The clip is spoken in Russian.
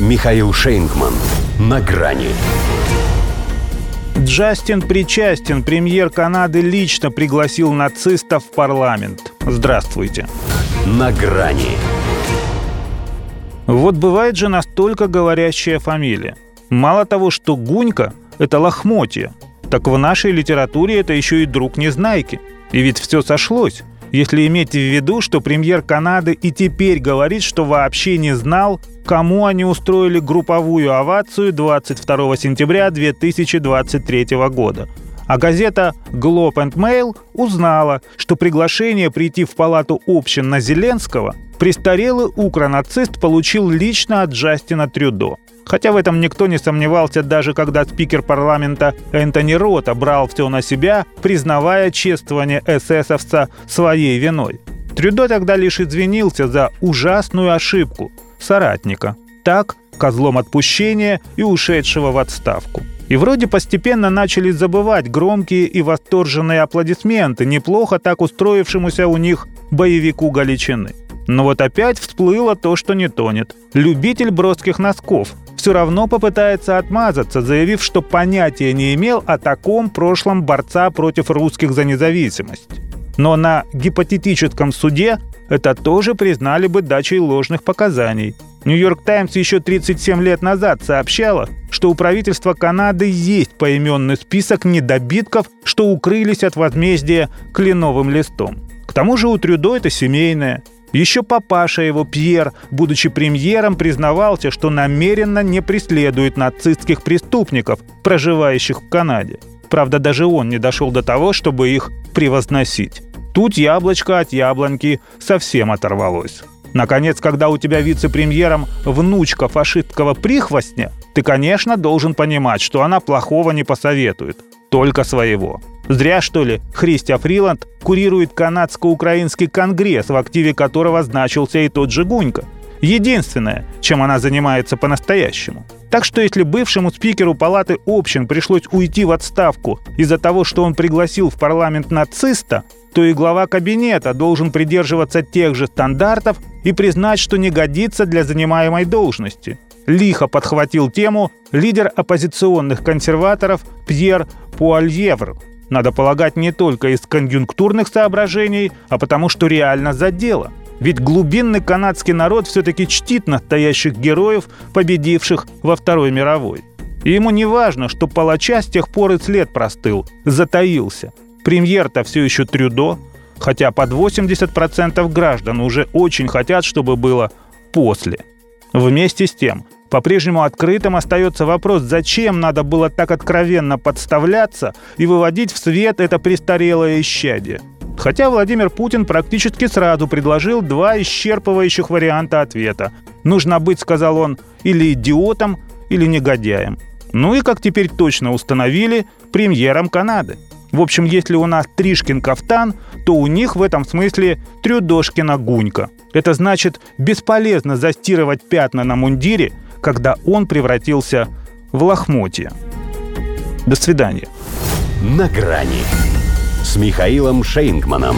Михаил Шейнгман. На грани. Джастин причастен. Премьер Канады лично пригласил нацистов в парламент. Здравствуйте. На грани. Вот бывает же настолько говорящая фамилия. Мало того, что Гунька – это лохмотье, так в нашей литературе это еще и друг Незнайки. И ведь все сошлось. Если иметь в виду, что премьер Канады и теперь говорит, что вообще не знал, кому они устроили групповую овацию 22 сентября 2023 года. А газета Globe and Mail узнала, что приглашение прийти в палату общин на Зеленского престарелый укронацист получил лично от Джастина Трюдо. Хотя в этом никто не сомневался, даже когда спикер парламента Энтони Рота брал все на себя, признавая чествование эсэсовца своей виной. Трюдо тогда лишь извинился за ужасную ошибку соратника. Так, козлом отпущения и ушедшего в отставку. И вроде постепенно начали забывать громкие и восторженные аплодисменты, неплохо так устроившемуся у них боевику Галичины. Но вот опять всплыло то, что не тонет. Любитель броских носков все равно попытается отмазаться, заявив, что понятия не имел о таком прошлом борца против русских за независимость. Но на гипотетическом суде это тоже признали бы дачей ложных показаний. Нью-Йорк Таймс еще 37 лет назад сообщала, что у правительства Канады есть поименный список недобитков, что укрылись от возмездия кленовым листом. К тому же у Трюдо это семейное. Еще папаша его, Пьер, будучи премьером, признавался, что намеренно не преследует нацистских преступников, проживающих в Канаде. Правда, даже он не дошел до того, чтобы их превозносить. Тут яблочко от яблоньки совсем оторвалось. Наконец, когда у тебя вице-премьером внучка фашистского прихвостня, ты, конечно, должен понимать, что она плохого не посоветует, только своего. Зря, что ли, Христия Фриланд курирует канадско-украинский конгресс, в активе которого значился и тот же Гунька. Единственное, чем она занимается по-настоящему. Так что если бывшему спикеру палаты общин пришлось уйти в отставку из-за того, что он пригласил в парламент нациста, то и глава кабинета должен придерживаться тех же стандартов и признать, что не годится для занимаемой должности. Лихо подхватил тему лидер оппозиционных консерваторов Пьер Пуальевр, надо полагать не только из конъюнктурных соображений, а потому что реально задело. Ведь глубинный канадский народ все-таки чтит настоящих героев, победивших во Второй мировой. И ему не важно, что палача с тех пор и след простыл, затаился. Премьер-то все еще Трюдо, хотя под 80% граждан уже очень хотят, чтобы было после. Вместе с тем, по-прежнему открытым остается вопрос, зачем надо было так откровенно подставляться и выводить в свет это престарелое исчадие. Хотя Владимир Путин практически сразу предложил два исчерпывающих варианта ответа. «Нужно быть», — сказал он, — «или идиотом, или негодяем». Ну и, как теперь точно установили, премьером Канады. В общем, если у нас Тришкин кафтан, то у них в этом смысле Трюдошкина гунька. Это значит, бесполезно застирывать пятна на мундире, когда он превратился в лохмотье. До свидания. На грани с Михаилом Шейнгманом.